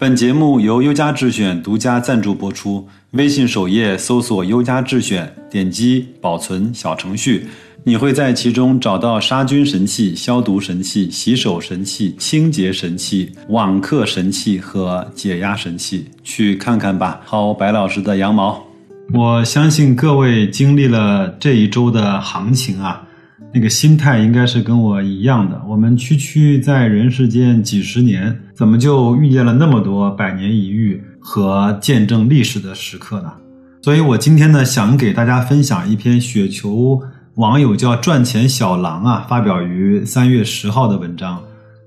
本节目由优家智选独家赞助播出。微信首页搜索“优家智选”，点击保存小程序。你会在其中找到杀菌神器、消毒神器、洗手神器、清洁神器、网课神器和解压神器，去看看吧，薅白老师的羊毛。我相信各位经历了这一周的行情啊，那个心态应该是跟我一样的。我们区区在人世间几十年，怎么就遇见了那么多百年一遇和见证历史的时刻呢？所以我今天呢，想给大家分享一篇雪球。网友叫赚钱小狼啊，发表于三月十号的文章，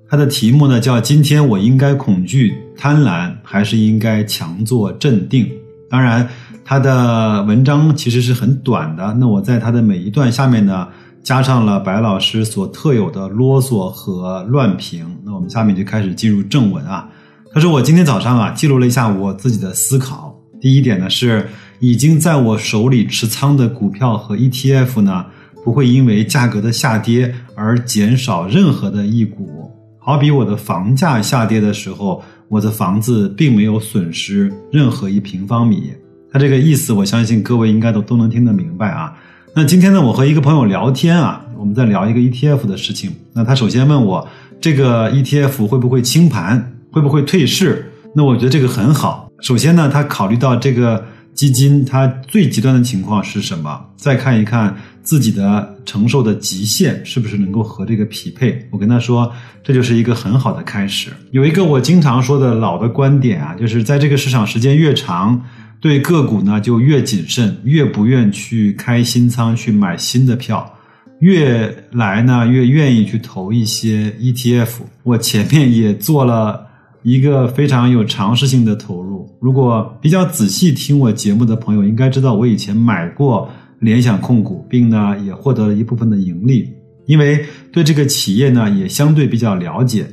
他的题目呢叫“今天我应该恐惧贪婪，还是应该强作镇定？”当然，他的文章其实是很短的。那我在他的每一段下面呢，加上了白老师所特有的啰嗦和乱评。那我们下面就开始进入正文啊。他说：“我今天早上啊，记录了一下我自己的思考。第一点呢是。”已经在我手里持仓的股票和 ETF 呢，不会因为价格的下跌而减少任何的一股。好比我的房价下跌的时候，我的房子并没有损失任何一平方米。他这个意思，我相信各位应该都都能听得明白啊。那今天呢，我和一个朋友聊天啊，我们在聊一个 ETF 的事情。那他首先问我，这个 ETF 会不会清盘，会不会退市？那我觉得这个很好。首先呢，他考虑到这个。基金它最极端的情况是什么？再看一看自己的承受的极限是不是能够和这个匹配？我跟他说，这就是一个很好的开始。有一个我经常说的老的观点啊，就是在这个市场时间越长，对个股呢就越谨慎，越不愿去开新仓去买新的票，越来呢越愿意去投一些 ETF。我前面也做了。一个非常有尝试性的投入。如果比较仔细听我节目的朋友，应该知道我以前买过联想控股，并呢也获得了一部分的盈利。因为对这个企业呢也相对比较了解，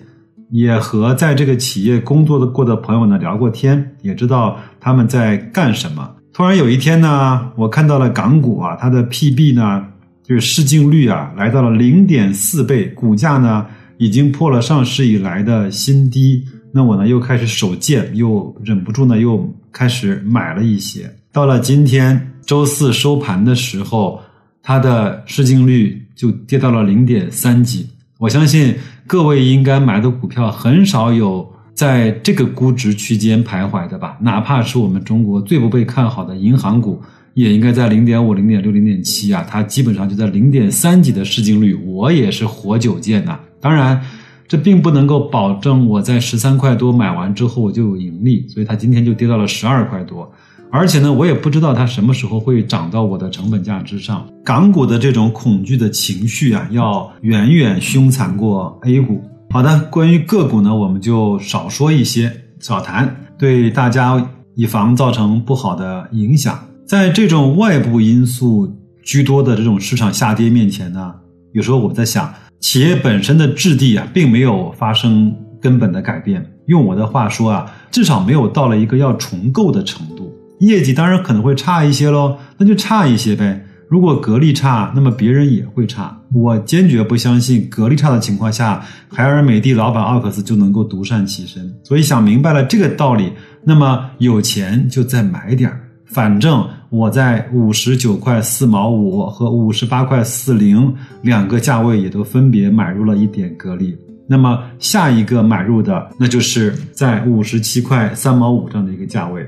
也和在这个企业工作的过的朋友呢聊过天，也知道他们在干什么。突然有一天呢，我看到了港股啊，它的 PB 呢就是市净率啊来到了零点四倍，股价呢已经破了上市以来的新低。那我呢又开始手贱，又忍不住呢又开始买了一些。到了今天周四收盘的时候，它的市净率就跌到了零点三几。我相信各位应该买的股票很少有在这个估值区间徘徊的吧？哪怕是我们中国最不被看好的银行股，也应该在零点五、零点六、零点七啊。它基本上就在零点三几的市净率，我也是活久见呐。当然。这并不能够保证我在十三块多买完之后我就有盈利，所以它今天就跌到了十二块多。而且呢，我也不知道它什么时候会涨到我的成本价之上。港股的这种恐惧的情绪啊，要远远凶残过 A 股。好的，关于个股呢，我们就少说一些，少谈，对大家以防造成不好的影响。在这种外部因素居多的这种市场下跌面前呢，有时候我们在想。企业本身的质地啊，并没有发生根本的改变。用我的话说啊，至少没有到了一个要重构的程度。业绩当然可能会差一些喽，那就差一些呗。如果格力差，那么别人也会差。我坚决不相信格力差的情况下，海尔、美的老板奥克斯就能够独善其身。所以想明白了这个道理，那么有钱就再买点儿。反正我在五十九块四毛五和五十八块四零两个价位也都分别买入了一点格力。那么下一个买入的，那就是在五十七块三毛五这样的一个价位。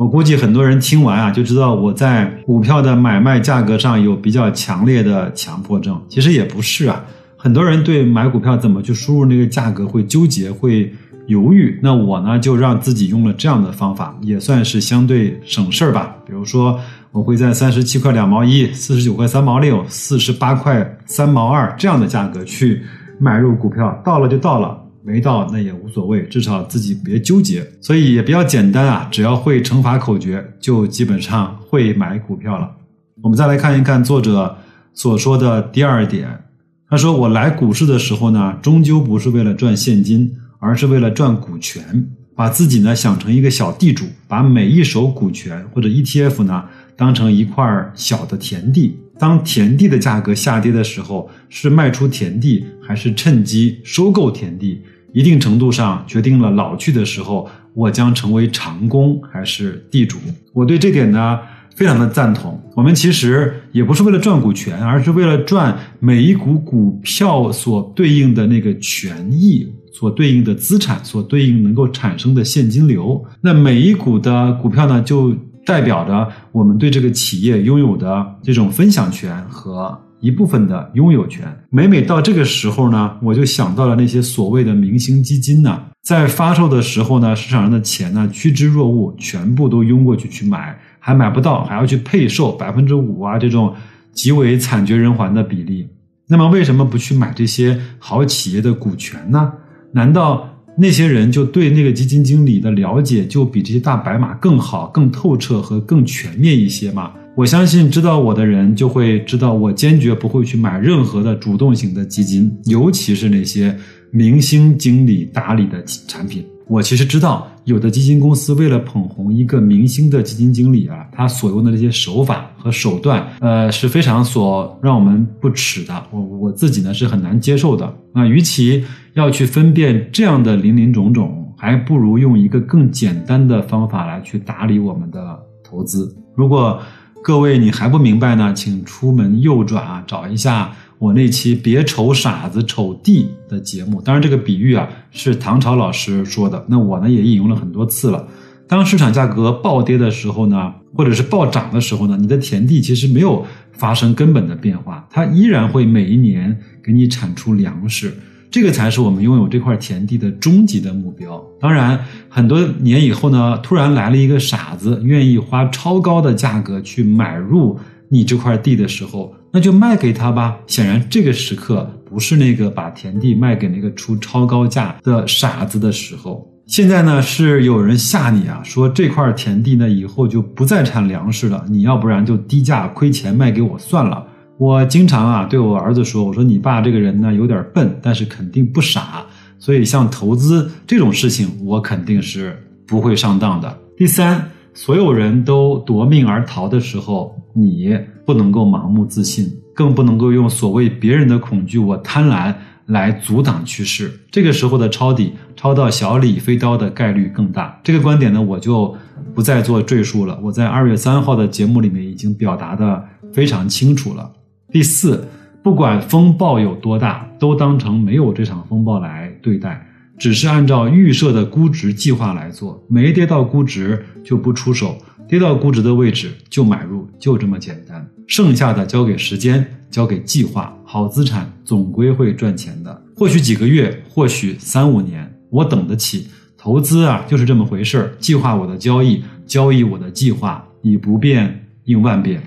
我估计很多人听完啊，就知道我在股票的买卖价格上有比较强烈的强迫症。其实也不是啊，很多人对买股票怎么去输入那个价格会纠结会。犹豫，那我呢就让自己用了这样的方法，也算是相对省事儿吧。比如说，我会在三十七块两毛一、四十九块三毛六、四十八块三毛二这样的价格去买入股票，到了就到了，没到那也无所谓，至少自己别纠结。所以也比较简单啊，只要会乘法口诀，就基本上会买股票了。我们再来看一看作者所说的第二点。他说：“我来股市的时候呢，终究不是为了赚现金，而是为了赚股权。把自己呢想成一个小地主，把每一手股权或者 ETF 呢当成一块小的田地。当田地的价格下跌的时候，是卖出田地，还是趁机收购田地？一定程度上决定了老去的时候，我将成为长工还是地主。我对这点呢。”非常的赞同。我们其实也不是为了赚股权，而是为了赚每一股股票所对应的那个权益、所对应的资产、所对应能够产生的现金流。那每一股的股票呢，就代表着我们对这个企业拥有的这种分享权和一部分的拥有权。每每到这个时候呢，我就想到了那些所谓的明星基金呢，在发售的时候呢，市场上的钱呢趋之若鹜，全部都拥过去去买。还买不到，还要去配售百分之五啊，这种极为惨绝人寰的比例。那么为什么不去买这些好企业的股权呢？难道那些人就对那个基金经理的了解就比这些大白马更好、更透彻和更全面一些嘛？我相信知道我的人就会知道，我坚决不会去买任何的主动型的基金，尤其是那些明星经理打理的产品。我其实知道，有的基金公司为了捧红一个明星的基金经理啊，他所用的这些手法和手段，呃，是非常所让我们不齿的。我我自己呢是很难接受的。那与其要去分辨这样的林林总总，还不如用一个更简单的方法来去打理我们的投资。如果各位你还不明白呢，请出门右转啊，找一下。我那期别瞅傻子瞅地的节目，当然这个比喻啊是唐朝老师说的，那我呢也引用了很多次了。当市场价格暴跌的时候呢，或者是暴涨的时候呢，你的田地其实没有发生根本的变化，它依然会每一年给你产出粮食，这个才是我们拥有这块田地的终极的目标。当然，很多年以后呢，突然来了一个傻子，愿意花超高的价格去买入你这块地的时候。那就卖给他吧。显然，这个时刻不是那个把田地卖给那个出超高价的傻子的时候。现在呢，是有人吓你啊，说这块田地呢以后就不再产粮食了，你要不然就低价亏钱卖给我算了。我经常啊对我儿子说，我说你爸这个人呢有点笨，但是肯定不傻，所以像投资这种事情，我肯定是不会上当的。第三。所有人都夺命而逃的时候，你不能够盲目自信，更不能够用所谓别人的恐惧、我贪婪来阻挡趋势。这个时候的抄底，抄到小李飞刀的概率更大。这个观点呢，我就不再做赘述了。我在二月三号的节目里面已经表达的非常清楚了。第四，不管风暴有多大，都当成没有这场风暴来对待。只是按照预设的估值计划来做，没跌到估值就不出手，跌到估值的位置就买入，就这么简单。剩下的交给时间，交给计划。好资产总归会赚钱的，或许几个月，或许三五年，我等得起。投资啊，就是这么回事儿。计划我的交易，交易我的计划，以不变应万变。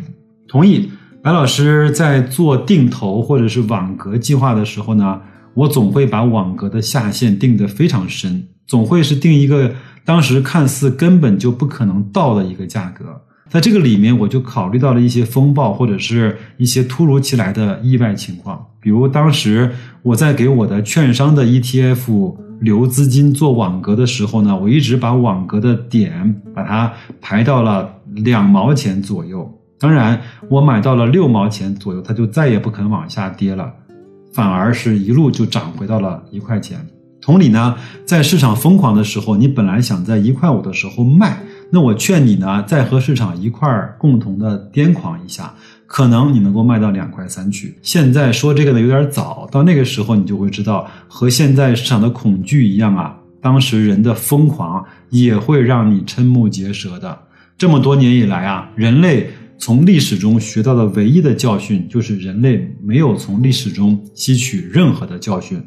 同意。白老师在做定投或者是网格计划的时候呢？我总会把网格的下限定得非常深，总会是定一个当时看似根本就不可能到的一个价格。在这个里面，我就考虑到了一些风暴或者是一些突如其来的意外情况。比如当时我在给我的券商的 ETF 留资金做网格的时候呢，我一直把网格的点把它排到了两毛钱左右。当然，我买到了六毛钱左右，它就再也不肯往下跌了。反而是一路就涨回到了一块钱。同理呢，在市场疯狂的时候，你本来想在一块五的时候卖，那我劝你呢，再和市场一块儿共同的癫狂一下，可能你能够卖到两块三去。现在说这个呢有点早，到那个时候你就会知道，和现在市场的恐惧一样啊，当时人的疯狂也会让你瞠目结舌的。这么多年以来啊，人类。从历史中学到的唯一的教训，就是人类没有从历史中吸取任何的教训。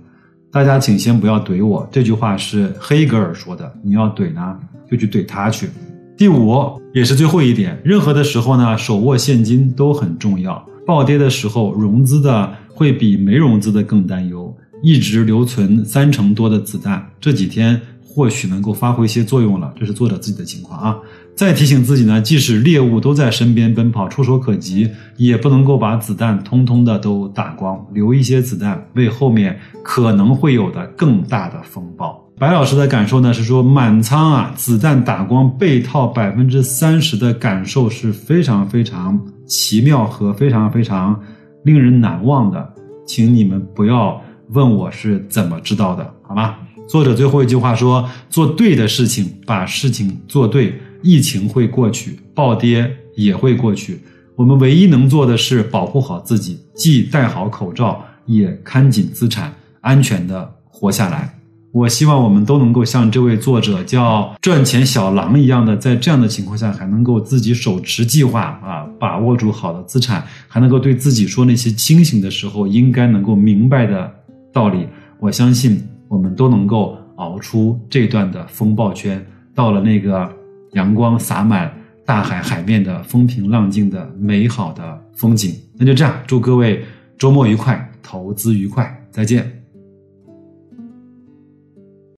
大家请先不要怼我，这句话是黑格尔说的。你要怼呢，就去怼他去。第五，也是最后一点，任何的时候呢，手握现金都很重要。暴跌的时候，融资的会比没融资的更担忧。一直留存三成多的子弹，这几天或许能够发挥一些作用了。这是作者自己的情况啊。再提醒自己呢，即使猎物都在身边奔跑，触手可及，也不能够把子弹通通的都打光，留一些子弹为后面可能会有的更大的风暴。白老师的感受呢是说，满仓啊，子弹打光被套百分之三十的感受是非常非常奇妙和非常非常令人难忘的，请你们不要问我是怎么知道的，好吗？作者最后一句话说：“做对的事情，把事情做对。”疫情会过去，暴跌也会过去。我们唯一能做的是保护好自己，既戴好口罩，也看紧资产，安全的活下来。我希望我们都能够像这位作者叫赚钱小狼一样的，在这样的情况下，还能够自己手持计划啊，把握住好的资产，还能够对自己说那些清醒的时候应该能够明白的道理。我相信我们都能够熬出这段的风暴圈，到了那个。阳光洒满大海，海面的风平浪静的美好的风景。那就这样，祝各位周末愉快，投资愉快，再见。